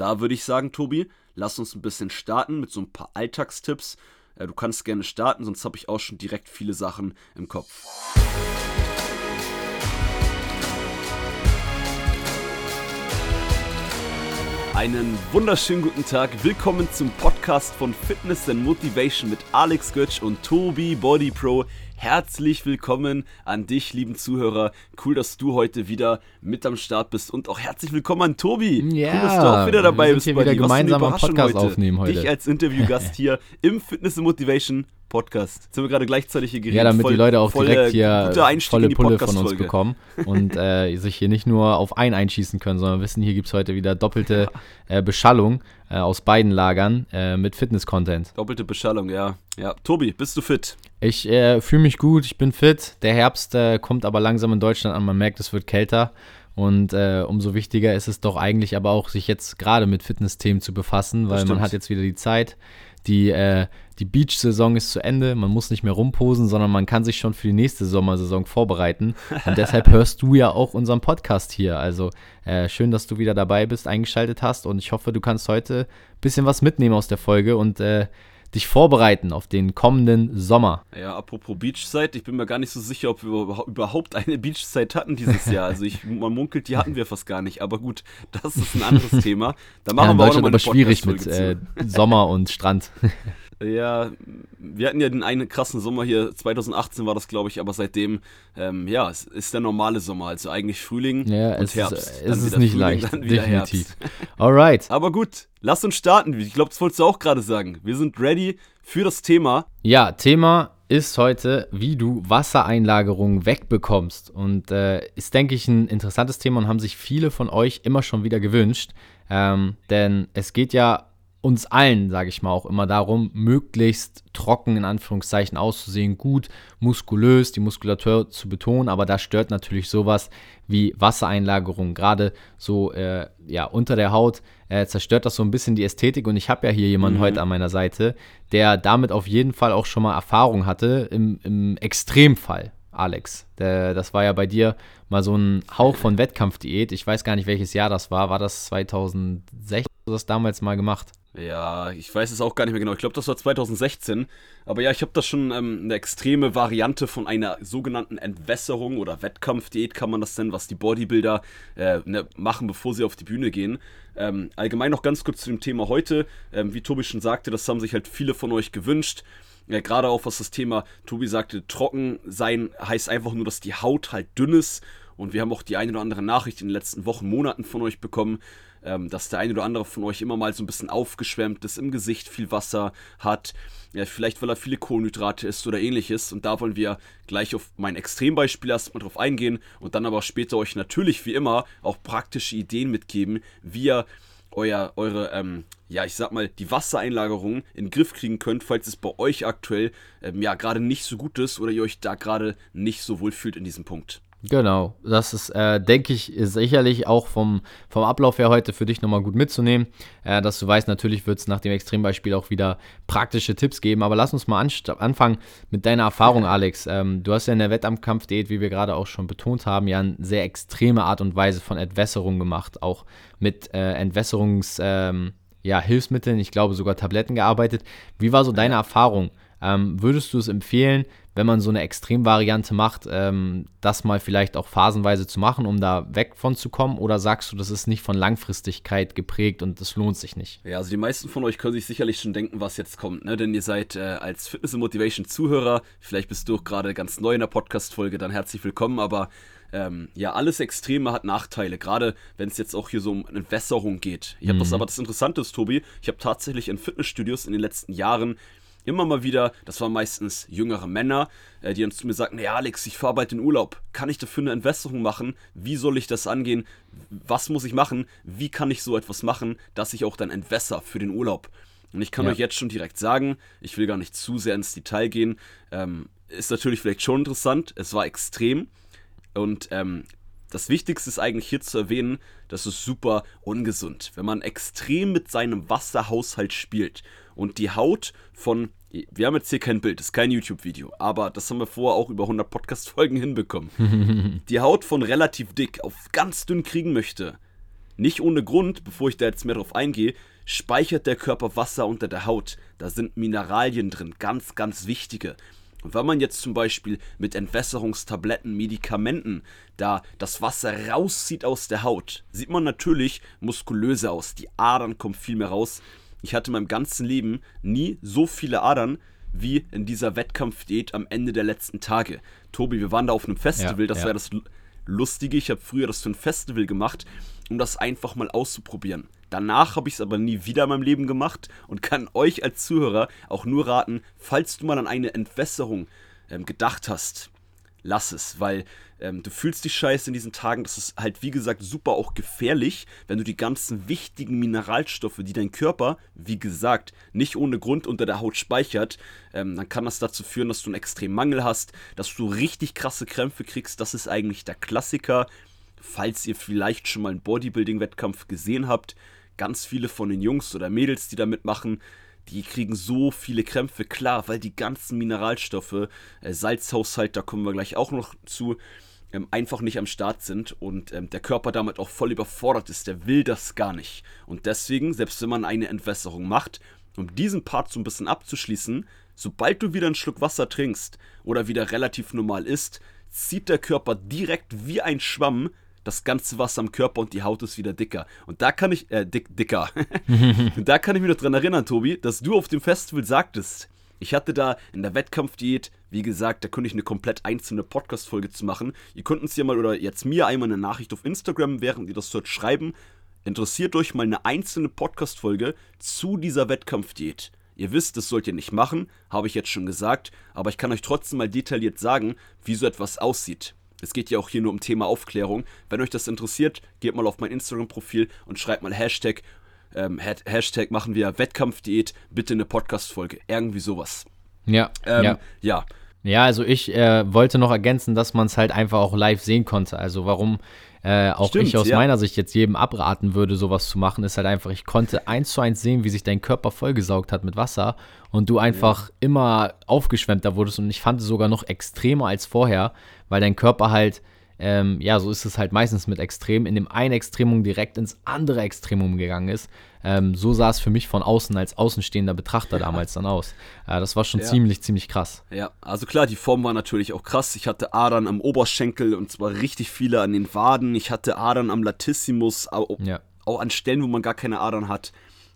Da würde ich sagen, Tobi, lass uns ein bisschen starten mit so ein paar Alltagstipps. Äh, du kannst gerne starten, sonst habe ich auch schon direkt viele Sachen im Kopf. Einen wunderschönen guten Tag. Willkommen zum Podcast von Fitness and Motivation mit Alex Götsch und Tobi Body Pro. Herzlich willkommen an dich, lieben Zuhörer. Cool, dass du heute wieder mit am Start bist und auch herzlich willkommen an Tobi. Ja, cool, dass du auch wieder dabei bist. Hier wieder gemeinsam einen Podcast heute. aufnehmen heute. Dich als Interviewgast hier im Fitness and Motivation Podcast. Jetzt sind wir gerade gleichzeitig hier geredet. Ja, damit voll, die Leute auch voll, direkt hier volle Pulle von uns bekommen und äh, sich hier nicht nur auf einen einschießen können, sondern wissen, hier gibt es heute wieder doppelte äh, Beschallung äh, aus beiden Lagern äh, mit Fitness-Content. Doppelte Beschallung, ja. Ja, Tobi, bist du fit? Ich äh, fühle mich gut, ich bin fit. Der Herbst äh, kommt aber langsam in Deutschland an. Man merkt, es wird kälter. Und äh, umso wichtiger ist es doch eigentlich aber auch, sich jetzt gerade mit Fitness-Themen zu befassen, weil man hat jetzt wieder die Zeit. Die, äh, die Beach-Saison ist zu Ende, man muss nicht mehr rumposen, sondern man kann sich schon für die nächste Sommersaison vorbereiten. Und deshalb hörst du ja auch unseren Podcast hier. Also äh, schön, dass du wieder dabei bist, eingeschaltet hast und ich hoffe, du kannst heute ein bisschen was mitnehmen aus der Folge und äh, dich vorbereiten auf den kommenden Sommer. Ja, apropos Beachzeit, ich bin mir gar nicht so sicher, ob wir überhaupt eine Beachzeit hatten dieses Jahr. Also ich, man munkelt, die hatten wir fast gar nicht. Aber gut, das ist ein anderes Thema. Da machen ja, wir auch noch mal aber schwierig mit äh, Sommer und Strand. Ja, wir hatten ja den einen krassen Sommer hier, 2018 war das, glaube ich, aber seitdem, ähm, ja, es ist der normale Sommer, also eigentlich Frühling ja, und es Herbst. Ist, es ist nicht Frühling, leicht, definitiv. Herbst. Alright. Aber gut, lass uns starten. Ich glaube, das wolltest du auch gerade sagen. Wir sind ready für das Thema. Ja, Thema ist heute, wie du Wassereinlagerungen wegbekommst. Und äh, ist, denke ich, ein interessantes Thema und haben sich viele von euch immer schon wieder gewünscht. Ähm, denn es geht ja uns allen, sage ich mal, auch immer darum, möglichst trocken in Anführungszeichen auszusehen, gut, muskulös, die Muskulatur zu betonen, aber da stört natürlich sowas wie Wassereinlagerung, gerade so äh, ja, unter der Haut äh, zerstört das so ein bisschen die Ästhetik und ich habe ja hier jemanden mhm. heute an meiner Seite, der damit auf jeden Fall auch schon mal Erfahrung hatte, im, im Extremfall. Alex, der, das war ja bei dir mal so ein Hauch von Wettkampfdiät. Ich weiß gar nicht, welches Jahr das war. War das 2016? Das damals mal gemacht? Ja, ich weiß es auch gar nicht mehr genau. Ich glaube, das war 2016. Aber ja, ich habe da schon ähm, eine extreme Variante von einer sogenannten Entwässerung oder Wettkampfdiät, kann man das nennen, was die Bodybuilder äh, ne, machen, bevor sie auf die Bühne gehen. Ähm, allgemein noch ganz kurz zu dem Thema heute. Ähm, wie Tobi schon sagte, das haben sich halt viele von euch gewünscht. Ja, gerade auch was das Thema, Tobi sagte, trocken sein heißt einfach nur, dass die Haut halt dünn ist. Und wir haben auch die eine oder andere Nachricht in den letzten Wochen, Monaten von euch bekommen, ähm, dass der eine oder andere von euch immer mal so ein bisschen aufgeschwemmt ist, im Gesicht viel Wasser hat, ja, vielleicht weil er viele Kohlenhydrate isst oder ähnliches. Und da wollen wir gleich auf mein Extrembeispiel erstmal drauf eingehen und dann aber später euch natürlich wie immer auch praktische Ideen mitgeben, wie ihr euer, eure, ähm, ja, ich sag mal, die Wassereinlagerung in den Griff kriegen könnt, falls es bei euch aktuell ähm, ja gerade nicht so gut ist oder ihr euch da gerade nicht so wohl fühlt in diesem Punkt. Genau, das ist, äh, denke ich, sicherlich auch vom, vom Ablauf her heute für dich nochmal gut mitzunehmen, äh, dass du weißt, natürlich wird es nach dem Extrembeispiel auch wieder praktische Tipps geben, aber lass uns mal anfangen mit deiner Erfahrung, Alex. Ähm, du hast ja in der Wettkampfdiät, wie wir gerade auch schon betont haben, ja eine sehr extreme Art und Weise von Entwässerung gemacht, auch mit äh, Entwässerungs, ähm, ja, Hilfsmitteln, ich glaube sogar Tabletten gearbeitet. Wie war so deine Erfahrung? Ähm, würdest du es empfehlen, wenn man so eine Extremvariante macht, ähm, das mal vielleicht auch phasenweise zu machen, um da weg von zu kommen? Oder sagst du, das ist nicht von Langfristigkeit geprägt und das lohnt sich nicht? Ja, also die meisten von euch können sich sicherlich schon denken, was jetzt kommt, ne? Denn ihr seid äh, als Fitness Motivation Zuhörer, vielleicht bist du auch gerade ganz neu in der Podcast-Folge, dann herzlich willkommen, aber ähm, ja, alles Extreme hat Nachteile, gerade wenn es jetzt auch hier so um Entwässerung geht. Ich habe mhm. das aber das Interessante ist, Tobi, ich habe tatsächlich in Fitnessstudios in den letzten Jahren immer mal wieder, das waren meistens jüngere Männer, äh, die dann zu mir sagten, ja Alex, ich fahre bald in Urlaub, kann ich dafür eine Entwässerung machen? Wie soll ich das angehen? Was muss ich machen? Wie kann ich so etwas machen, dass ich auch dann entwässer für den Urlaub? Und ich kann ja. euch jetzt schon direkt sagen, ich will gar nicht zu sehr ins Detail gehen, ähm, ist natürlich vielleicht schon interessant, es war extrem und ähm, das Wichtigste ist eigentlich hier zu erwähnen, das ist super ungesund. Wenn man extrem mit seinem Wasserhaushalt spielt und die Haut von, wir haben jetzt hier kein Bild, das ist kein YouTube-Video, aber das haben wir vorher auch über 100 Podcast-Folgen hinbekommen. die Haut von relativ dick auf ganz dünn kriegen möchte, nicht ohne Grund, bevor ich da jetzt mehr drauf eingehe, speichert der Körper Wasser unter der Haut. Da sind Mineralien drin, ganz, ganz wichtige. Und wenn man jetzt zum Beispiel mit Entwässerungstabletten, Medikamenten da das Wasser rauszieht aus der Haut, sieht man natürlich muskulöser aus. Die Adern kommen viel mehr raus. Ich hatte in meinem ganzen Leben nie so viele Adern wie in dieser Wettkampfdiät am Ende der letzten Tage. Tobi, wir waren da auf einem Festival, ja, das ja. war das Lustige. Ich habe früher das für ein Festival gemacht, um das einfach mal auszuprobieren. Danach habe ich es aber nie wieder in meinem Leben gemacht und kann euch als Zuhörer auch nur raten, falls du mal an eine Entwässerung ähm, gedacht hast, lass es, weil ähm, du fühlst dich scheiße in diesen Tagen. Das ist halt, wie gesagt, super auch gefährlich, wenn du die ganzen wichtigen Mineralstoffe, die dein Körper, wie gesagt, nicht ohne Grund unter der Haut speichert, ähm, dann kann das dazu führen, dass du einen extremen Mangel hast, dass du richtig krasse Krämpfe kriegst. Das ist eigentlich der Klassiker. Falls ihr vielleicht schon mal einen Bodybuilding-Wettkampf gesehen habt, ganz viele von den Jungs oder Mädels, die da mitmachen, die kriegen so viele Krämpfe, klar, weil die ganzen Mineralstoffe, äh, Salzhaushalt, da kommen wir gleich auch noch zu, ähm, einfach nicht am Start sind und ähm, der Körper damit auch voll überfordert ist. Der will das gar nicht. Und deswegen, selbst wenn man eine Entwässerung macht, um diesen Part so ein bisschen abzuschließen, sobald du wieder einen Schluck Wasser trinkst oder wieder relativ normal isst, zieht der Körper direkt wie ein Schwamm das ganze Wasser am Körper und die Haut ist wieder dicker. Und da kann ich, äh, dick, dicker. und da kann ich mich noch dran erinnern, Tobi, dass du auf dem Festival sagtest, ich hatte da in der Wettkampfdiät, wie gesagt, da könnte ich eine komplett einzelne Podcast-Folge zu machen. Ihr könnt uns ja mal oder jetzt mir einmal eine Nachricht auf Instagram, während ihr das dort schreiben. Interessiert euch mal eine einzelne Podcast-Folge zu dieser Wettkampfdiät. Ihr wisst, das sollt ihr nicht machen, habe ich jetzt schon gesagt, aber ich kann euch trotzdem mal detailliert sagen, wie so etwas aussieht. Es geht ja auch hier nur um Thema Aufklärung. Wenn euch das interessiert, geht mal auf mein Instagram-Profil und schreibt mal Hashtag ähm, Hashtag machen wir Wettkampfdiät, bitte eine Podcast-Folge. Irgendwie sowas. Ja. Ähm, ja. ja. Ja, also ich äh, wollte noch ergänzen, dass man es halt einfach auch live sehen konnte. Also warum äh, auch Stimmt, ich aus ja. meiner Sicht jetzt jedem abraten würde, sowas zu machen, ist halt einfach, ich konnte eins zu eins sehen, wie sich dein Körper vollgesaugt hat mit Wasser und du einfach ja. immer aufgeschwemmter wurdest und ich fand es sogar noch extremer als vorher, weil dein Körper halt ähm, ja, so ist es halt meistens mit Extrem, in dem einen Extremum direkt ins andere Extremum gegangen ist. Ähm, so sah es für mich von außen als außenstehender Betrachter ja. damals dann aus. Äh, das war schon ja. ziemlich, ziemlich krass. Ja, also klar, die Form war natürlich auch krass. Ich hatte Adern am Oberschenkel und zwar richtig viele an den Waden. Ich hatte Adern am Latissimus, auch, ja. auch an Stellen, wo man gar keine Adern hat.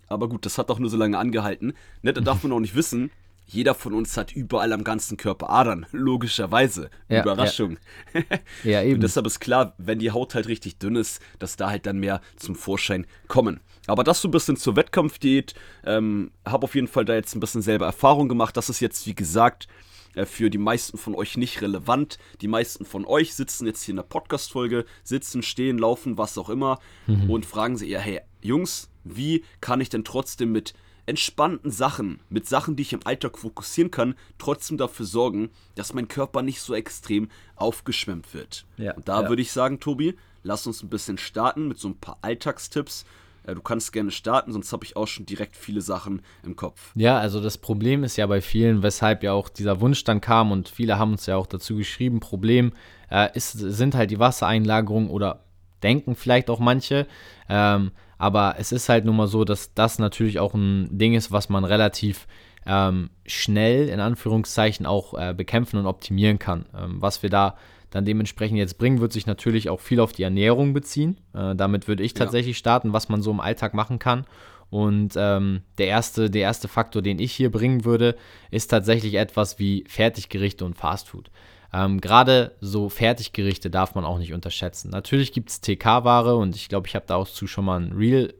Aber gut, das hat doch nur so lange angehalten. Ne, da darf man auch nicht wissen, jeder von uns hat überall am ganzen Körper Adern, logischerweise. Ja, Überraschung. Ja. ja, eben. Und deshalb ist klar, wenn die Haut halt richtig dünn ist, dass da halt dann mehr zum Vorschein kommen. Aber das so ein bisschen zur Wettkampfdiät. Ähm, habe auf jeden Fall da jetzt ein bisschen selber Erfahrung gemacht. Das ist jetzt, wie gesagt, äh, für die meisten von euch nicht relevant. Die meisten von euch sitzen jetzt hier in der Podcast-Folge, sitzen, stehen, laufen, was auch immer mhm. und fragen sich, ja, hey, Jungs, wie kann ich denn trotzdem mit entspannten Sachen, mit Sachen, die ich im Alltag fokussieren kann, trotzdem dafür sorgen, dass mein Körper nicht so extrem aufgeschwemmt wird. Ja, Und da ja. würde ich sagen, Tobi, lass uns ein bisschen starten mit so ein paar Alltagstipps. Äh, du kannst gerne starten, sonst habe ich auch schon direkt viele Sachen im Kopf. Ja, also das Problem ist ja bei vielen, weshalb ja auch dieser Wunsch dann kam und viele haben uns ja auch dazu geschrieben, Problem äh, ist, sind halt die Wassereinlagerungen oder denken vielleicht auch manche, ähm, aber es ist halt nun mal so, dass das natürlich auch ein Ding ist, was man relativ ähm, schnell in Anführungszeichen auch äh, bekämpfen und optimieren kann. Ähm, was wir da dann dementsprechend jetzt bringen, wird sich natürlich auch viel auf die Ernährung beziehen. Äh, damit würde ich tatsächlich ja. starten, was man so im Alltag machen kann. Und ähm, der, erste, der erste Faktor, den ich hier bringen würde, ist tatsächlich etwas wie Fertiggerichte und Fastfood. Ähm, Gerade so Fertiggerichte darf man auch nicht unterschätzen. Natürlich gibt es TK-Ware und ich glaube, ich habe da auch zu schon mal ein Reel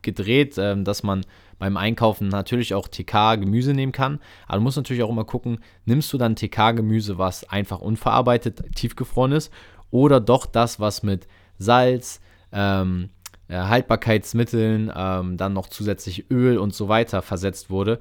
gedreht, ähm, dass man beim Einkaufen natürlich auch TK-Gemüse nehmen kann. Aber du musst natürlich auch immer gucken, nimmst du dann TK-Gemüse, was einfach unverarbeitet tiefgefroren ist, oder doch das, was mit Salz, ähm, äh, Haltbarkeitsmitteln, ähm, dann noch zusätzlich Öl und so weiter versetzt wurde.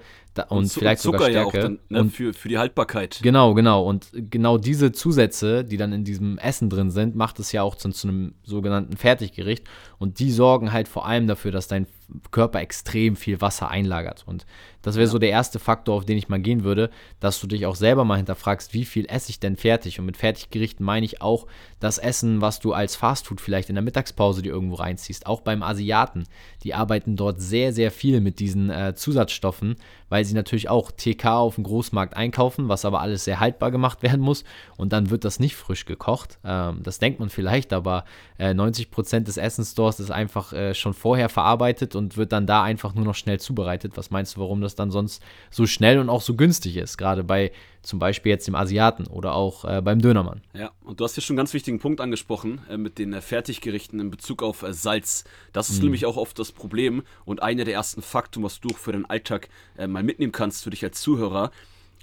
Und, und vielleicht Zucker sogar Stärke. Ja dann, ne, und, für, für die Haltbarkeit. Genau, genau. Und genau diese Zusätze, die dann in diesem Essen drin sind, macht es ja auch zu, zu einem sogenannten Fertiggericht. Und die sorgen halt vor allem dafür, dass dein Körper extrem viel Wasser einlagert. Und das wäre ja. so der erste Faktor, auf den ich mal gehen würde, dass du dich auch selber mal hinterfragst, wie viel esse ich denn fertig? Und mit Fertiggerichten meine ich auch das Essen, was du als Fastfood vielleicht in der Mittagspause dir irgendwo reinziehst. Auch beim Asiaten. Die arbeiten dort sehr, sehr viel mit diesen äh, Zusatzstoffen, weil sie natürlich auch TK auf dem Großmarkt einkaufen, was aber alles sehr haltbar gemacht werden muss. Und dann wird das nicht frisch gekocht. Ähm, das denkt man vielleicht, aber äh, 90% des Essens dort ist einfach äh, schon vorher verarbeitet und wird dann da einfach nur noch schnell zubereitet. Was meinst du, warum das dann sonst so schnell und auch so günstig ist? Gerade bei zum Beispiel jetzt dem Asiaten oder auch äh, beim Dönermann. Ja, und du hast hier schon einen ganz wichtigen Punkt angesprochen äh, mit den äh, Fertiggerichten in Bezug auf äh, Salz. Das ist mhm. nämlich auch oft das Problem und einer der ersten Faktoren, was du für deinen Alltag äh, mal mitnehmen kannst für dich als Zuhörer.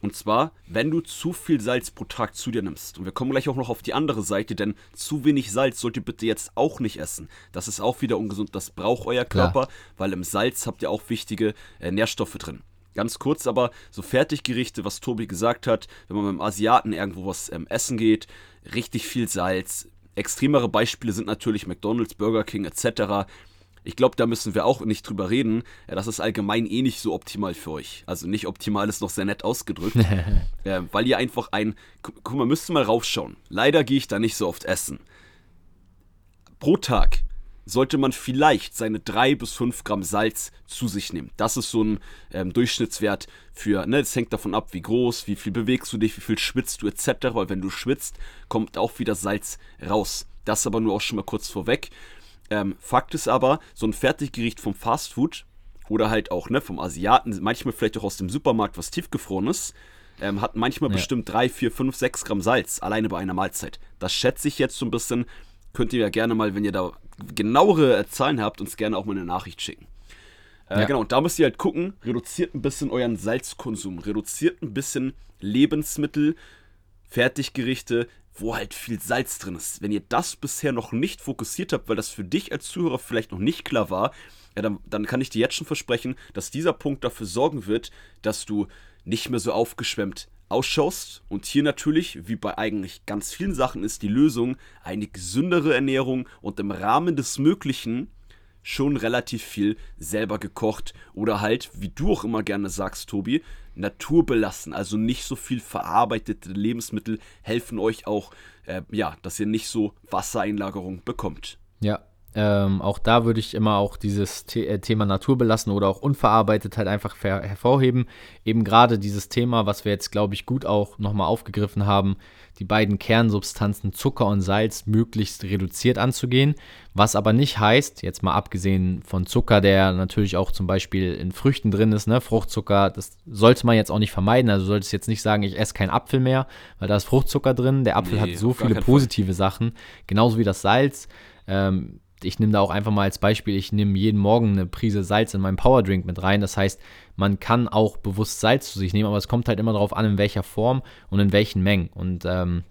Und zwar, wenn du zu viel Salz pro Tag zu dir nimmst. Und wir kommen gleich auch noch auf die andere Seite, denn zu wenig Salz sollt ihr bitte jetzt auch nicht essen. Das ist auch wieder ungesund, das braucht euer Körper, Klar. weil im Salz habt ihr auch wichtige äh, Nährstoffe drin. Ganz kurz aber, so Fertiggerichte, was Tobi gesagt hat, wenn man beim Asiaten irgendwo was ähm, essen geht, richtig viel Salz. Extremere Beispiele sind natürlich McDonald's, Burger King etc. Ich glaube, da müssen wir auch nicht drüber reden. Ja, das ist allgemein eh nicht so optimal für euch. Also nicht optimal ist noch sehr nett ausgedrückt. äh, weil ihr einfach ein. Guck mal, müsst ihr mal raufschauen. Leider gehe ich da nicht so oft essen. Pro Tag sollte man vielleicht seine 3 bis 5 Gramm Salz zu sich nehmen. Das ist so ein ähm, Durchschnittswert für, ne, das hängt davon ab, wie groß, wie viel bewegst du dich, wie viel schwitzt du etc. Weil wenn du schwitzt, kommt auch wieder Salz raus. Das aber nur auch schon mal kurz vorweg. Ähm, Fakt ist aber, so ein Fertiggericht vom Fastfood oder halt auch ne, vom Asiaten, manchmal vielleicht auch aus dem Supermarkt was tiefgefroren ist, ähm, hat manchmal ja. bestimmt 3, 4, 5, 6 Gramm Salz alleine bei einer Mahlzeit. Das schätze ich jetzt so ein bisschen. Könnt ihr ja gerne mal, wenn ihr da genauere Zahlen habt, uns gerne auch mal eine Nachricht schicken. Äh, ja. Genau, und da müsst ihr halt gucken, reduziert ein bisschen euren Salzkonsum, reduziert ein bisschen Lebensmittel, Fertiggerichte, wo halt viel Salz drin ist. Wenn ihr das bisher noch nicht fokussiert habt, weil das für dich als Zuhörer vielleicht noch nicht klar war, ja, dann, dann kann ich dir jetzt schon versprechen, dass dieser Punkt dafür sorgen wird, dass du nicht mehr so aufgeschwemmt ausschaust. Und hier natürlich, wie bei eigentlich ganz vielen Sachen, ist die Lösung eine gesündere Ernährung und im Rahmen des Möglichen schon relativ viel selber gekocht oder halt, wie du auch immer gerne sagst, Tobi, naturbelassen, also nicht so viel verarbeitete Lebensmittel helfen euch auch, äh, ja, dass ihr nicht so Wassereinlagerung bekommt. Ja, ähm, auch da würde ich immer auch dieses The äh, Thema naturbelassen oder auch unverarbeitet halt einfach hervorheben. Eben gerade dieses Thema, was wir jetzt, glaube ich, gut auch nochmal aufgegriffen haben, die beiden Kernsubstanzen Zucker und Salz möglichst reduziert anzugehen. Was aber nicht heißt, jetzt mal abgesehen von Zucker, der natürlich auch zum Beispiel in Früchten drin ist, ne, Fruchtzucker, das sollte man jetzt auch nicht vermeiden. Also solltest jetzt nicht sagen, ich esse keinen Apfel mehr, weil da ist Fruchtzucker drin. Der Apfel nee, hat so viele positive Fall. Sachen, genauso wie das Salz. Ähm, ich nehme da auch einfach mal als Beispiel, ich nehme jeden Morgen eine Prise Salz in meinen Powerdrink mit rein. Das heißt, man kann auch bewusst Salz zu sich nehmen, aber es kommt halt immer darauf an, in welcher Form und in welchen Mengen. Und ähm,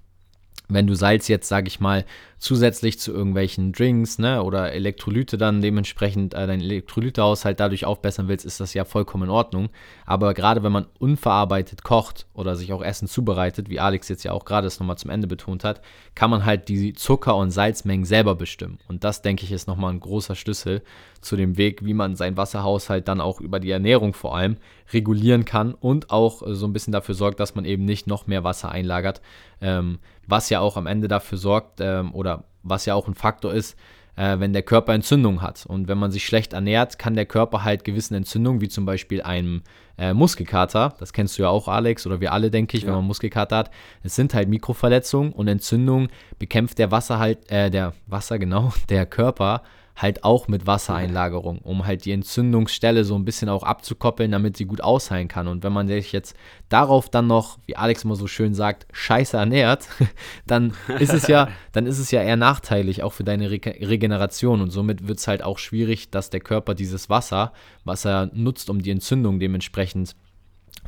wenn du Salz jetzt, sage ich mal, zusätzlich zu irgendwelchen Drinks ne, oder Elektrolyte dann dementsprechend äh, deinen Elektrolytehaushalt dadurch aufbessern willst, ist das ja vollkommen in Ordnung. Aber gerade wenn man unverarbeitet kocht oder sich auch Essen zubereitet, wie Alex jetzt ja auch gerade es nochmal zum Ende betont hat, kann man halt die Zucker- und Salzmengen selber bestimmen. Und das, denke ich, ist nochmal ein großer Schlüssel zu dem Weg, wie man seinen Wasserhaushalt dann auch über die Ernährung vor allem regulieren kann und auch äh, so ein bisschen dafür sorgt, dass man eben nicht noch mehr Wasser einlagert, ähm, was ja auch am Ende dafür sorgt ähm, oder was ja auch ein Faktor ist, äh, wenn der Körper Entzündung hat. Und wenn man sich schlecht ernährt, kann der Körper halt gewissen Entzündungen, wie zum Beispiel einem äh, Muskelkater, das kennst du ja auch, Alex, oder wir alle, denke ich, ja. wenn man Muskelkater hat, es sind halt Mikroverletzungen und Entzündungen bekämpft der Wasser halt, äh, der Wasser, genau, der Körper halt auch mit Wassereinlagerung, um halt die Entzündungsstelle so ein bisschen auch abzukoppeln, damit sie gut ausheilen kann. Und wenn man sich jetzt darauf dann noch, wie Alex immer so schön sagt, scheiße ernährt, dann ist es ja, dann ist es ja eher nachteilig auch für deine Re Regeneration. Und somit wird es halt auch schwierig, dass der Körper dieses Wasser, was er nutzt, um die Entzündung dementsprechend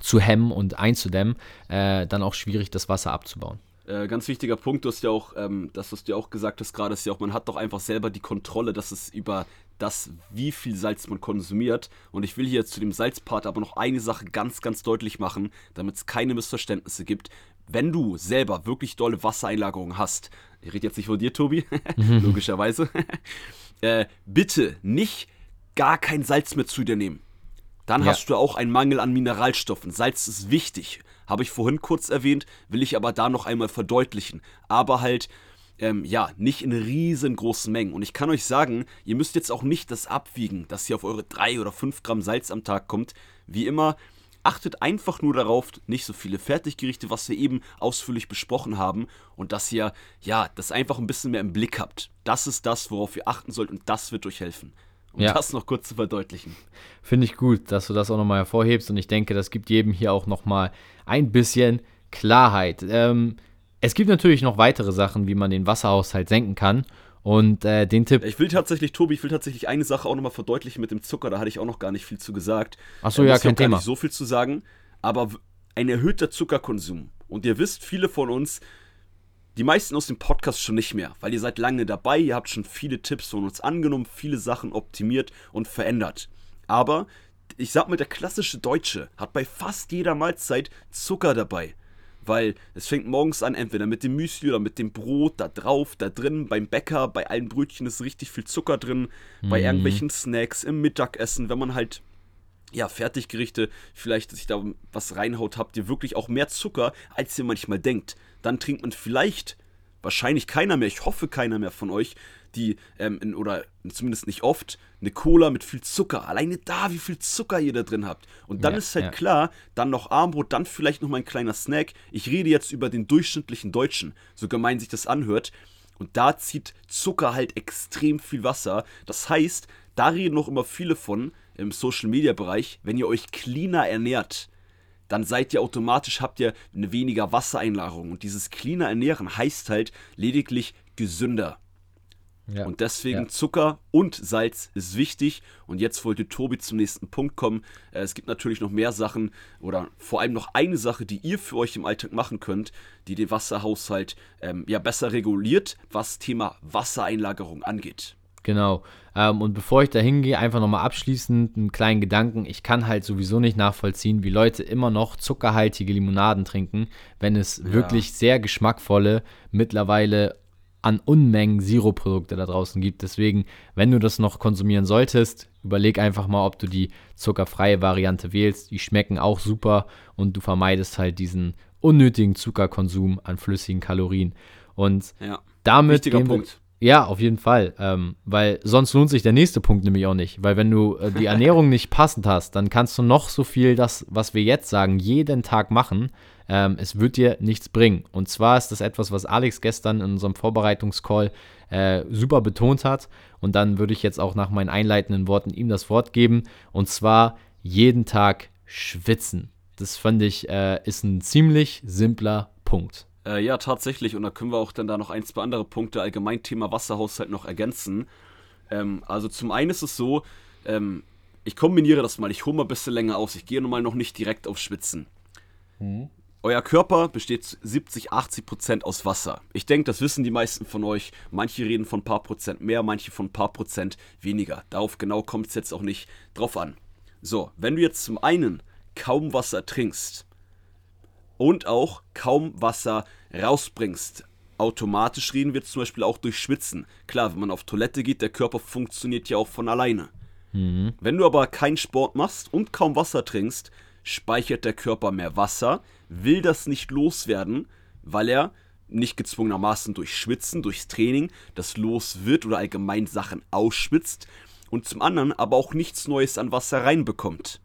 zu hemmen und einzudämmen, äh, dann auch schwierig, das Wasser abzubauen. Äh, ganz wichtiger Punkt, du hast ja auch, ähm, das, was du ja auch gesagt hast gerade, ist ja auch, man hat doch einfach selber die Kontrolle, dass es über das, wie viel Salz man konsumiert. Und ich will hier zu dem Salzpart aber noch eine Sache ganz, ganz deutlich machen, damit es keine Missverständnisse gibt. Wenn du selber wirklich dolle Wassereinlagerungen hast, ich rede jetzt nicht von dir, Tobi, logischerweise, äh, bitte nicht gar kein Salz mehr zu dir nehmen. Dann ja. hast du auch einen Mangel an Mineralstoffen. Salz ist wichtig. Habe ich vorhin kurz erwähnt, will ich aber da noch einmal verdeutlichen. Aber halt, ähm, ja, nicht in riesengroßen Mengen. Und ich kann euch sagen, ihr müsst jetzt auch nicht das abwiegen, dass ihr auf eure 3 oder 5 Gramm Salz am Tag kommt. Wie immer, achtet einfach nur darauf, nicht so viele Fertiggerichte, was wir eben ausführlich besprochen haben. Und dass ihr, ja, das einfach ein bisschen mehr im Blick habt. Das ist das, worauf ihr achten sollt und das wird euch helfen. Um ja. das noch kurz zu verdeutlichen. Finde ich gut, dass du das auch nochmal hervorhebst und ich denke, das gibt jedem hier auch nochmal ein bisschen Klarheit. Ähm, es gibt natürlich noch weitere Sachen, wie man den Wasserhaushalt senken kann. Und äh, den Tipp. Ich will tatsächlich, Tobi, ich will tatsächlich eine Sache auch nochmal verdeutlichen mit dem Zucker. Da hatte ich auch noch gar nicht viel zu gesagt. Achso, ja, kein Thema. nicht so viel zu sagen. Aber ein erhöhter Zuckerkonsum. Und ihr wisst, viele von uns, die meisten aus dem Podcast schon nicht mehr, weil ihr seid lange dabei, ihr habt schon viele Tipps von uns angenommen, viele Sachen optimiert und verändert. Aber ich sag mal, der klassische Deutsche hat bei fast jeder Mahlzeit Zucker dabei. Weil es fängt morgens an, entweder mit dem Müsli oder mit dem Brot, da drauf, da drin, beim Bäcker, bei allen Brötchen ist richtig viel Zucker drin, mhm. bei irgendwelchen Snacks, im Mittagessen, wenn man halt ja, Fertiggerichte, vielleicht sich da was reinhaut, habt ihr wirklich auch mehr Zucker, als ihr manchmal denkt. Dann trinkt man vielleicht, wahrscheinlich keiner mehr, ich hoffe keiner mehr von euch, die, ähm, in, oder zumindest nicht oft, eine Cola mit viel Zucker. Alleine da, wie viel Zucker ihr da drin habt. Und dann ja, ist halt ja. klar, dann noch Armbrot, dann vielleicht noch mal ein kleiner Snack. Ich rede jetzt über den durchschnittlichen Deutschen, so gemein sich das anhört. Und da zieht Zucker halt extrem viel Wasser. Das heißt, da reden noch immer viele von im Social Media Bereich, wenn ihr euch cleaner ernährt, dann seid ihr automatisch, habt ihr eine weniger Wassereinlagerung. Und dieses cleaner Ernähren heißt halt lediglich gesünder. Ja. Und deswegen ja. Zucker und Salz ist wichtig. Und jetzt wollte Tobi zum nächsten Punkt kommen. Äh, es gibt natürlich noch mehr Sachen oder vor allem noch eine Sache, die ihr für euch im Alltag machen könnt, die den Wasserhaushalt ähm, ja besser reguliert, was Thema Wassereinlagerung angeht. Genau. Ähm, und bevor ich da hingehe, einfach nochmal abschließend einen kleinen Gedanken. Ich kann halt sowieso nicht nachvollziehen, wie Leute immer noch zuckerhaltige Limonaden trinken, wenn es ja. wirklich sehr geschmackvolle, mittlerweile an Unmengen Sirupprodukte da draußen gibt. Deswegen, wenn du das noch konsumieren solltest, überleg einfach mal, ob du die zuckerfreie Variante wählst. Die schmecken auch super und du vermeidest halt diesen unnötigen Zuckerkonsum an flüssigen Kalorien. Und ja, damit. Wichtiger Punkt. Ja, auf jeden Fall. Ähm, weil sonst lohnt sich der nächste Punkt nämlich auch nicht. Weil wenn du äh, die Ernährung nicht passend hast, dann kannst du noch so viel das, was wir jetzt sagen, jeden Tag machen. Ähm, es wird dir nichts bringen. Und zwar ist das etwas, was Alex gestern in unserem Vorbereitungscall äh, super betont hat. Und dann würde ich jetzt auch nach meinen einleitenden Worten ihm das Wort geben. Und zwar jeden Tag schwitzen. Das fand ich, äh, ist ein ziemlich simpler Punkt. Äh, ja, tatsächlich. Und da können wir auch dann da noch ein, zwei andere Punkte allgemein Thema Wasserhaushalt noch ergänzen. Ähm, also zum einen ist es so, ähm, ich kombiniere das mal, ich hole mal ein bisschen länger aus. Ich gehe nun mal noch nicht direkt auf Schwitzen. Hm. Euer Körper besteht 70, 80 Prozent aus Wasser. Ich denke, das wissen die meisten von euch. Manche reden von ein paar Prozent mehr, manche von ein paar Prozent weniger. Darauf genau kommt es jetzt auch nicht drauf an. So, wenn du jetzt zum einen kaum Wasser trinkst und auch kaum Wasser rausbringst, automatisch reden wir zum Beispiel auch durch Schwitzen. Klar, wenn man auf Toilette geht, der Körper funktioniert ja auch von alleine. Mhm. Wenn du aber keinen Sport machst und kaum Wasser trinkst, speichert der Körper mehr Wasser, will das nicht loswerden, weil er nicht gezwungenermaßen durch Schwitzen, durchs Training das los wird oder allgemein Sachen ausschwitzt und zum anderen aber auch nichts Neues an Wasser reinbekommt.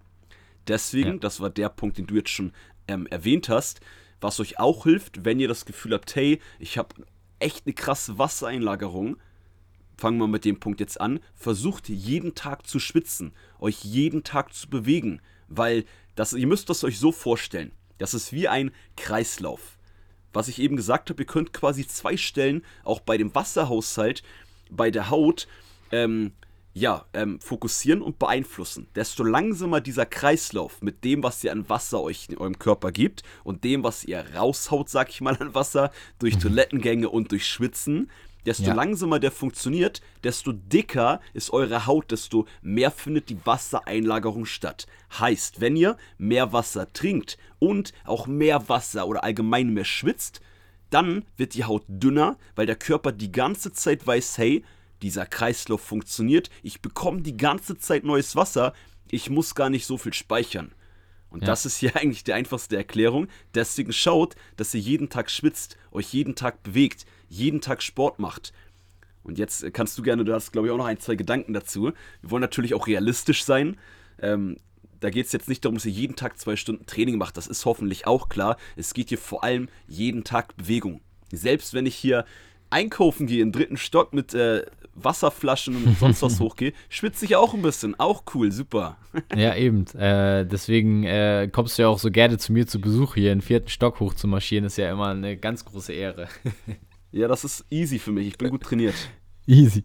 Deswegen, ja. das war der Punkt, den du jetzt schon ähm, erwähnt hast, was euch auch hilft, wenn ihr das Gefühl habt, hey, ich habe echt eine krasse Wassereinlagerung, fangen wir mit dem Punkt jetzt an, versucht jeden Tag zu schwitzen, euch jeden Tag zu bewegen, weil das, ihr müsst das euch so vorstellen. Das ist wie ein Kreislauf. Was ich eben gesagt habe, ihr könnt quasi zwei Stellen auch bei dem Wasserhaushalt, bei der Haut, ähm, ja, ähm, fokussieren und beeinflussen. Desto langsamer dieser Kreislauf mit dem, was ihr an Wasser euch in eurem Körper gibt und dem, was ihr raushaut, sag ich mal, an Wasser, durch mhm. Toilettengänge und durch Schwitzen, Desto ja. langsamer der funktioniert, desto dicker ist eure Haut, desto mehr findet die Wassereinlagerung statt. Heißt, wenn ihr mehr Wasser trinkt und auch mehr Wasser oder allgemein mehr schwitzt, dann wird die Haut dünner, weil der Körper die ganze Zeit weiß, hey, dieser Kreislauf funktioniert, ich bekomme die ganze Zeit neues Wasser, ich muss gar nicht so viel speichern. Und ja. das ist hier eigentlich die einfachste Erklärung. Deswegen schaut, dass ihr jeden Tag schwitzt, euch jeden Tag bewegt, jeden Tag Sport macht. Und jetzt kannst du gerne, du hast glaube ich auch noch ein, zwei Gedanken dazu. Wir wollen natürlich auch realistisch sein. Ähm, da geht es jetzt nicht darum, dass ihr jeden Tag zwei Stunden Training macht. Das ist hoffentlich auch klar. Es geht hier vor allem jeden Tag Bewegung. Selbst wenn ich hier einkaufen gehe im dritten Stock mit äh, Wasserflaschen und sonst was hochgehe, schwitze ich auch ein bisschen. Auch cool, super. ja, eben. Äh, deswegen äh, kommst du ja auch so gerne zu mir zu Besuch hier, den vierten Stock hoch zu marschieren. ist ja immer eine ganz große Ehre. ja, das ist easy für mich. Ich bin gut trainiert. Easy.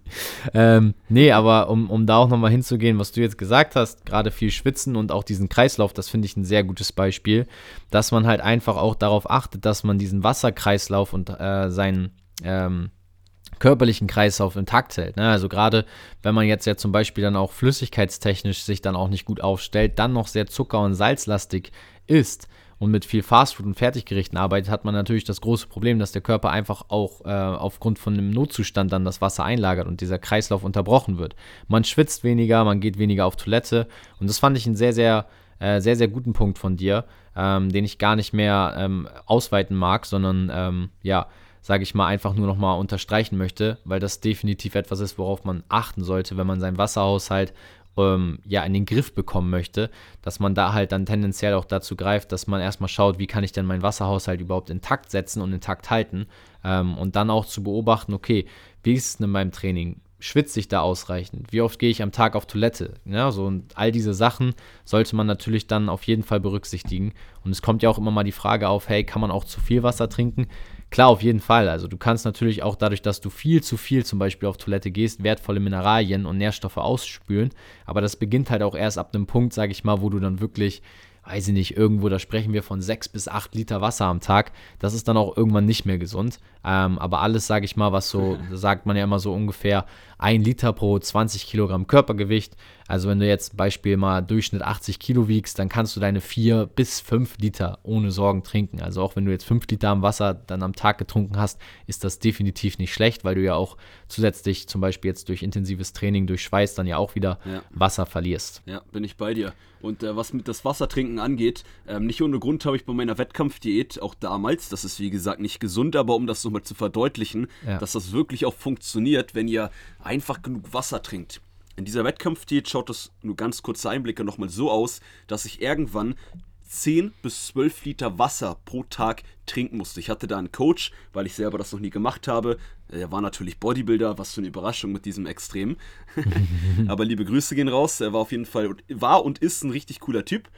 Ähm, nee, aber um, um da auch nochmal hinzugehen, was du jetzt gesagt hast, gerade viel Schwitzen und auch diesen Kreislauf, das finde ich ein sehr gutes Beispiel, dass man halt einfach auch darauf achtet, dass man diesen Wasserkreislauf und äh, seinen ähm, körperlichen Kreislauf intakt hält. Ne? Also gerade wenn man jetzt ja zum Beispiel dann auch flüssigkeitstechnisch sich dann auch nicht gut aufstellt, dann noch sehr zucker- und salzlastig ist, und mit viel Fastfood und Fertiggerichten arbeitet, hat man natürlich das große Problem, dass der Körper einfach auch äh, aufgrund von einem Notzustand dann das Wasser einlagert und dieser Kreislauf unterbrochen wird. Man schwitzt weniger, man geht weniger auf Toilette und das fand ich einen sehr, sehr, äh, sehr, sehr guten Punkt von dir, ähm, den ich gar nicht mehr ähm, ausweiten mag, sondern ähm, ja, sage ich mal, einfach nur nochmal unterstreichen möchte, weil das definitiv etwas ist, worauf man achten sollte, wenn man seinen Wasserhaushalt ähm, ja in den Griff bekommen möchte, dass man da halt dann tendenziell auch dazu greift, dass man erstmal schaut, wie kann ich denn meinen Wasserhaushalt überhaupt intakt setzen und intakt halten ähm, und dann auch zu beobachten, okay, wie ist es denn in meinem Training? Schwitze ich da ausreichend? Wie oft gehe ich am Tag auf Toilette? Ja, so und all diese Sachen sollte man natürlich dann auf jeden Fall berücksichtigen. Und es kommt ja auch immer mal die Frage auf, hey, kann man auch zu viel Wasser trinken? Klar, auf jeden Fall. Also du kannst natürlich auch dadurch, dass du viel zu viel zum Beispiel auf Toilette gehst, wertvolle Mineralien und Nährstoffe ausspülen. Aber das beginnt halt auch erst ab einem Punkt, sage ich mal, wo du dann wirklich weiß ich nicht, irgendwo, da sprechen wir von sechs bis acht Liter Wasser am Tag. Das ist dann auch irgendwann nicht mehr gesund. Ähm, aber alles, sage ich mal, was so, sagt man ja immer so ungefähr ein Liter pro 20 Kilogramm Körpergewicht. Also wenn du jetzt Beispiel mal Durchschnitt 80 Kilo wiegst, dann kannst du deine 4 bis 5 Liter ohne Sorgen trinken. Also auch wenn du jetzt 5 Liter am Wasser dann am Tag getrunken hast, ist das definitiv nicht schlecht, weil du ja auch zusätzlich zum Beispiel jetzt durch intensives Training, durch Schweiß dann ja auch wieder ja. Wasser verlierst. Ja, bin ich bei dir. Und äh, was mit das Wassertrinken angeht, ähm, nicht ohne Grund habe ich bei meiner Wettkampfdiät auch damals, das ist wie gesagt nicht gesund, aber um das nochmal zu verdeutlichen, ja. dass das wirklich auch funktioniert, wenn ihr einfach genug Wasser trinkt. In dieser Wettkampfdiät schaut das nur ganz kurze Einblicke nochmal so aus, dass ich irgendwann 10 bis 12 Liter Wasser pro Tag trinken musste. Ich hatte da einen Coach, weil ich selber das noch nie gemacht habe. Er war natürlich Bodybuilder, was für eine Überraschung mit diesem Extrem. Aber liebe Grüße gehen raus. Er war auf jeden Fall, war und ist ein richtig cooler Typ.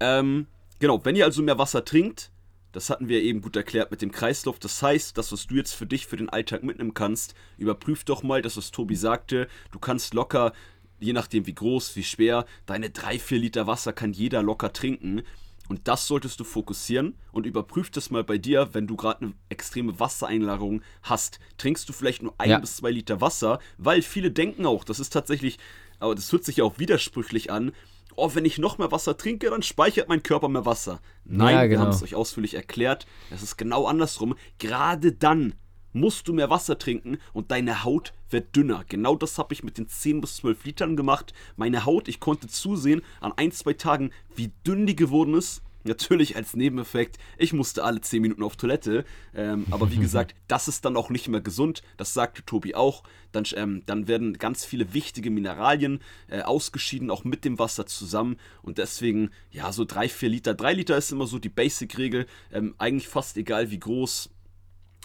Ähm, genau, wenn ihr also mehr Wasser trinkt, das hatten wir eben gut erklärt mit dem Kreislauf. Das heißt, das, was du jetzt für dich, für den Alltag mitnehmen kannst, überprüf doch mal, das, was Tobi sagte. Du kannst locker, je nachdem wie groß, wie schwer, deine 3, 4 Liter Wasser kann jeder locker trinken. Und das solltest du fokussieren und überprüf das mal bei dir, wenn du gerade eine extreme Wassereinlagerung hast. Trinkst du vielleicht nur ein ja. bis zwei Liter Wasser, weil viele denken auch, das ist tatsächlich, aber das hört sich ja auch widersprüchlich an, oh, wenn ich noch mehr Wasser trinke, dann speichert mein Körper mehr Wasser. Nein, ja, genau. wir haben es euch ausführlich erklärt. Es ist genau andersrum. Gerade dann musst du mehr Wasser trinken und deine Haut wird dünner. Genau das habe ich mit den 10 bis 12 Litern gemacht. Meine Haut, ich konnte zusehen an ein, zwei Tagen, wie dünn die geworden ist. Natürlich als Nebeneffekt, ich musste alle 10 Minuten auf Toilette. Ähm, aber wie gesagt, das ist dann auch nicht mehr gesund. Das sagte Tobi auch. Dann, ähm, dann werden ganz viele wichtige Mineralien äh, ausgeschieden, auch mit dem Wasser zusammen. Und deswegen, ja, so 3, 4 Liter. 3 Liter ist immer so die Basic-Regel. Ähm, eigentlich fast egal, wie groß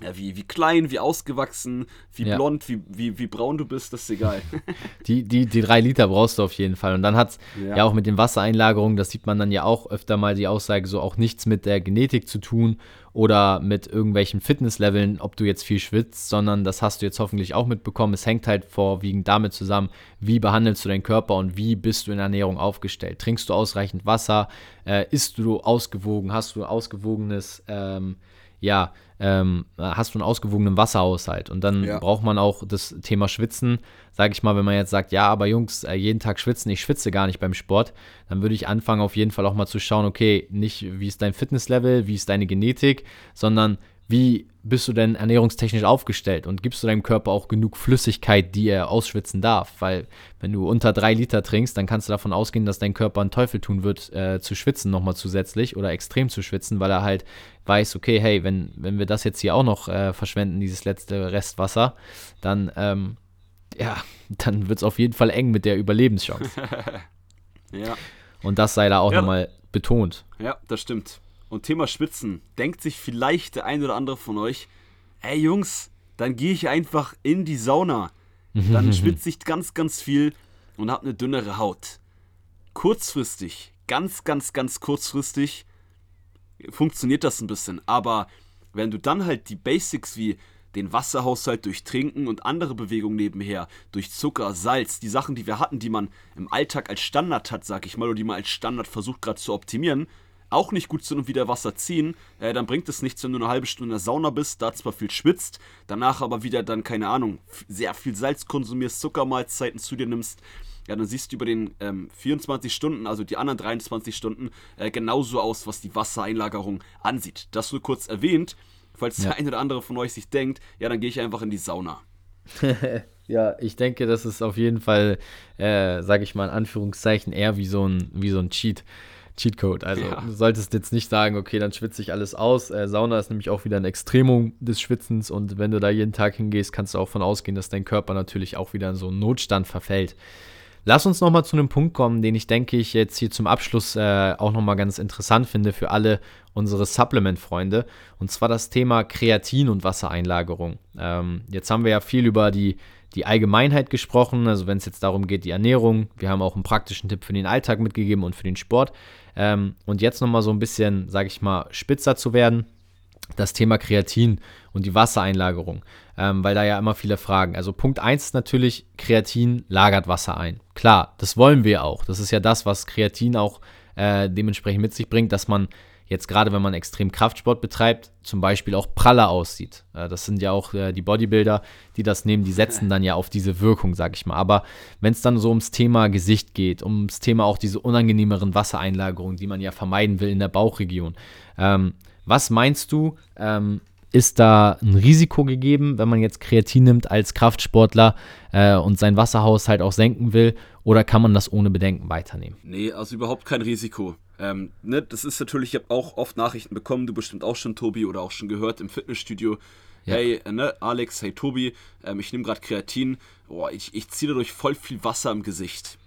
ja, wie, wie klein, wie ausgewachsen, wie ja. blond, wie, wie, wie braun du bist, das ist egal. die, die, die drei Liter brauchst du auf jeden Fall. Und dann hat es ja. ja. auch mit den Wassereinlagerungen, das sieht man dann ja auch öfter mal die Aussage, so auch nichts mit der Genetik zu tun oder mit irgendwelchen Fitnessleveln, ob du jetzt viel schwitzt, sondern das hast du jetzt hoffentlich auch mitbekommen. Es hängt halt vorwiegend damit zusammen, wie behandelst du deinen Körper und wie bist du in der Ernährung aufgestellt. Trinkst du ausreichend Wasser? Äh, isst du ausgewogen? Hast du ausgewogenes, ähm, ja, ähm, hast du einen ausgewogenen Wasserhaushalt. Und dann ja. braucht man auch das Thema Schwitzen. Sage ich mal, wenn man jetzt sagt, ja, aber Jungs, äh, jeden Tag schwitzen, ich schwitze gar nicht beim Sport, dann würde ich anfangen, auf jeden Fall auch mal zu schauen, okay, nicht wie ist dein Fitnesslevel, wie ist deine Genetik, sondern wie bist du denn ernährungstechnisch aufgestellt und gibst du deinem Körper auch genug Flüssigkeit, die er ausschwitzen darf? Weil wenn du unter drei Liter trinkst, dann kannst du davon ausgehen, dass dein Körper einen Teufel tun wird, äh, zu schwitzen nochmal zusätzlich oder extrem zu schwitzen, weil er halt weiß, okay, hey, wenn, wenn wir das jetzt hier auch noch äh, verschwenden, dieses letzte Restwasser, dann, ähm, ja, dann wird es auf jeden Fall eng mit der Überlebenschance. ja. Und das sei da auch ja. nochmal betont. Ja, das stimmt. Und Thema Schwitzen, denkt sich vielleicht der ein oder andere von euch, ey Jungs, dann gehe ich einfach in die Sauna. Dann schwitze ich ganz, ganz viel und habe eine dünnere Haut. Kurzfristig, ganz, ganz, ganz kurzfristig funktioniert das ein bisschen. Aber wenn du dann halt die Basics wie den Wasserhaushalt durch Trinken und andere Bewegungen nebenher, durch Zucker, Salz, die Sachen, die wir hatten, die man im Alltag als Standard hat, sag ich mal, oder die man als Standard versucht gerade zu optimieren, auch nicht gut sind und wieder Wasser ziehen, äh, dann bringt es nichts, wenn du eine halbe Stunde in der Sauna bist, da zwar viel schwitzt, danach aber wieder dann, keine Ahnung, sehr viel Salz konsumierst, Zuckermahlzeiten zu dir nimmst, ja, dann siehst du über den ähm, 24 Stunden, also die anderen 23 Stunden, äh, genauso aus, was die Wassereinlagerung ansieht. Das nur kurz erwähnt, falls ja. der eine oder andere von euch sich denkt, ja, dann gehe ich einfach in die Sauna. ja, ich denke, das ist auf jeden Fall, äh, sage ich mal in Anführungszeichen, eher wie so ein, wie so ein Cheat. Cheatcode. Also ja. du solltest jetzt nicht sagen, okay, dann schwitze ich alles aus. Äh, Sauna ist nämlich auch wieder ein Extremum des Schwitzens und wenn du da jeden Tag hingehst, kannst du auch von ausgehen, dass dein Körper natürlich auch wieder in so einen Notstand verfällt. Lass uns nochmal zu einem Punkt kommen, den ich denke ich jetzt hier zum Abschluss äh, auch nochmal ganz interessant finde für alle unsere Supplement-Freunde. Und zwar das Thema Kreatin und Wassereinlagerung. Ähm, jetzt haben wir ja viel über die, die Allgemeinheit gesprochen, also wenn es jetzt darum geht, die Ernährung. Wir haben auch einen praktischen Tipp für den Alltag mitgegeben und für den Sport. Ähm, und jetzt nochmal so ein bisschen, sage ich mal, spitzer zu werden das Thema Kreatin und die Wassereinlagerung, ähm, weil da ja immer viele fragen. Also Punkt 1 ist natürlich, Kreatin lagert Wasser ein. Klar, das wollen wir auch. Das ist ja das, was Kreatin auch äh, dementsprechend mit sich bringt, dass man jetzt gerade, wenn man extrem Kraftsport betreibt, zum Beispiel auch praller aussieht. Äh, das sind ja auch äh, die Bodybuilder, die das nehmen, die setzen dann ja auf diese Wirkung, sag ich mal. Aber wenn es dann so ums Thema Gesicht geht, ums Thema auch diese unangenehmeren Wassereinlagerungen, die man ja vermeiden will in der Bauchregion, ähm, was meinst du, ähm, ist da ein Risiko gegeben, wenn man jetzt Kreatin nimmt als Kraftsportler äh, und seinen Wasserhaushalt auch senken will? Oder kann man das ohne Bedenken weiternehmen? Nee, also überhaupt kein Risiko. Ähm, ne, das ist natürlich, ich habe auch oft Nachrichten bekommen, du bestimmt auch schon, Tobi, oder auch schon gehört im Fitnessstudio. Ja. Hey, äh, ne, Alex, hey Tobi, ähm, ich nehme gerade Kreatin. Boah, ich, ich ziehe dadurch voll viel Wasser im Gesicht.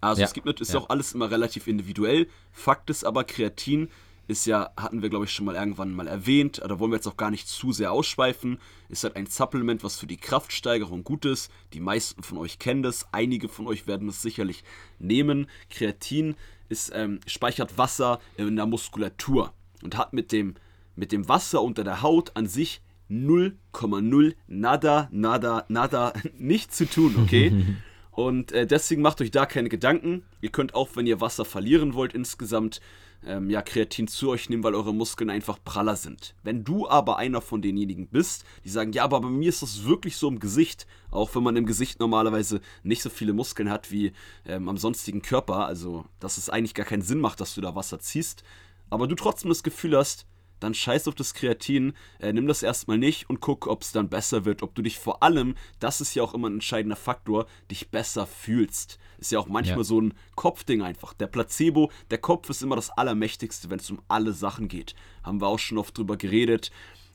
Also ja. es gibt natürlich, ist ja auch alles immer relativ individuell. Fakt ist aber, Kreatin ist ja, hatten wir glaube ich schon mal irgendwann mal erwähnt, da wollen wir jetzt auch gar nicht zu sehr ausschweifen, ist halt ein Supplement, was für die Kraftsteigerung gut ist. Die meisten von euch kennen das, einige von euch werden es sicherlich nehmen. Kreatin ist, ähm, speichert Wasser in der Muskulatur und hat mit dem, mit dem Wasser unter der Haut an sich 0,0 nada, nada, nada nichts zu tun, okay? Und äh, deswegen macht euch da keine Gedanken. Ihr könnt auch, wenn ihr Wasser verlieren wollt, insgesamt ähm, ja, Kreatin zu euch nehmen, weil eure Muskeln einfach praller sind. Wenn du aber einer von denjenigen bist, die sagen, ja, aber bei mir ist das wirklich so im Gesicht, auch wenn man im Gesicht normalerweise nicht so viele Muskeln hat wie ähm, am sonstigen Körper, also dass es eigentlich gar keinen Sinn macht, dass du da Wasser ziehst, aber du trotzdem das Gefühl hast, dann scheiß auf das Kreatin, äh, nimm das erstmal nicht und guck, ob es dann besser wird, ob du dich vor allem, das ist ja auch immer ein entscheidender Faktor, dich besser fühlst. Ist ja auch manchmal ja. so ein Kopfding einfach. Der Placebo, der Kopf ist immer das Allermächtigste, wenn es um alle Sachen geht. Haben wir auch schon oft drüber geredet.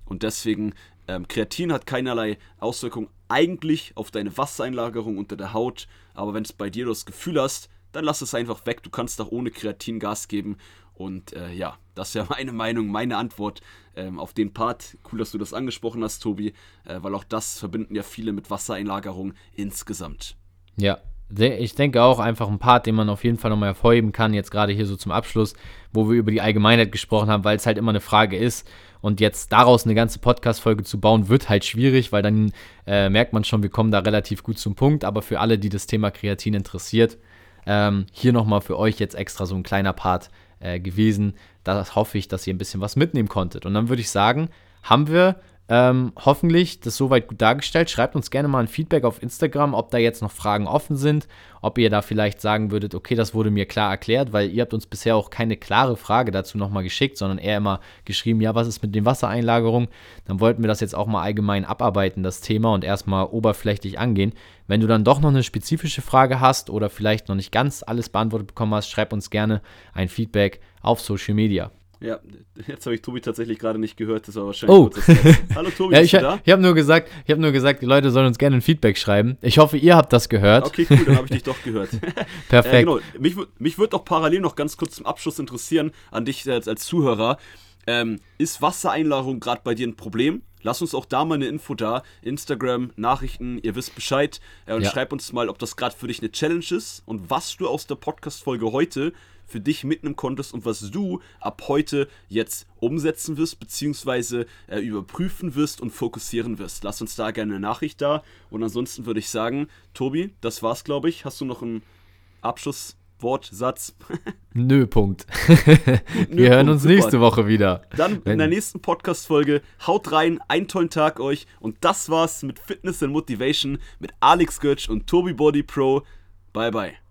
Und deswegen, ähm, Kreatin hat keinerlei Auswirkung eigentlich auf deine Wassereinlagerung unter der Haut. Aber wenn es bei dir das Gefühl hast, dann lass es einfach weg. Du kannst auch ohne Kreatin Gas geben und äh, ja, das ja meine Meinung, meine Antwort ähm, auf den Part. Cool, dass du das angesprochen hast, Tobi, äh, weil auch das verbinden ja viele mit Wassereinlagerung insgesamt. Ja, ich denke auch einfach ein Part, den man auf jeden Fall nochmal hervorheben kann, jetzt gerade hier so zum Abschluss, wo wir über die Allgemeinheit gesprochen haben, weil es halt immer eine Frage ist. Und jetzt daraus eine ganze Podcast-Folge zu bauen, wird halt schwierig, weil dann äh, merkt man schon, wir kommen da relativ gut zum Punkt. Aber für alle, die das Thema Kreatin interessiert, ähm, hier nochmal für euch jetzt extra so ein kleiner Part äh, gewesen. Da hoffe ich, dass ihr ein bisschen was mitnehmen konntet. Und dann würde ich sagen, haben wir ähm, hoffentlich das soweit gut dargestellt. Schreibt uns gerne mal ein Feedback auf Instagram, ob da jetzt noch Fragen offen sind, ob ihr da vielleicht sagen würdet, okay, das wurde mir klar erklärt, weil ihr habt uns bisher auch keine klare Frage dazu nochmal geschickt, sondern eher immer geschrieben, ja, was ist mit den Wassereinlagerungen? Dann wollten wir das jetzt auch mal allgemein abarbeiten, das Thema, und erstmal oberflächlich angehen. Wenn du dann doch noch eine spezifische Frage hast oder vielleicht noch nicht ganz alles beantwortet bekommen hast, schreib uns gerne ein Feedback auf Social Media. Ja, jetzt habe ich Tobi tatsächlich gerade nicht gehört, das war wahrscheinlich oh. Hallo Tobi, ja, ich, bist du da? Ich habe nur gesagt, ich habe nur gesagt, die Leute sollen uns gerne ein Feedback schreiben. Ich hoffe, ihr habt das gehört. Okay, cool, dann habe ich dich doch gehört. Perfekt. Äh, genau, mich, mich würde auch parallel noch ganz kurz zum Abschluss interessieren an dich als, als Zuhörer. Ähm, ist Wassereinlagerung gerade bei dir ein Problem? Lass uns auch da mal eine Info da. Instagram, Nachrichten, ihr wisst Bescheid. Äh, und ja. schreib uns mal, ob das gerade für dich eine Challenge ist und was du aus der Podcast-Folge heute für dich mitnehmen konntest und was du ab heute jetzt umsetzen wirst, beziehungsweise äh, überprüfen wirst und fokussieren wirst. Lass uns da gerne eine Nachricht da. Und ansonsten würde ich sagen, Tobi, das war's, glaube ich. Hast du noch einen Abschlusswort, Satz? Nö, Punkt. Wir hören uns super. nächste Woche wieder. Dann in der nächsten Podcast-Folge. Haut rein, einen tollen Tag euch. Und das war's mit Fitness and Motivation mit Alex Götsch und Tobi Body Pro. Bye, bye.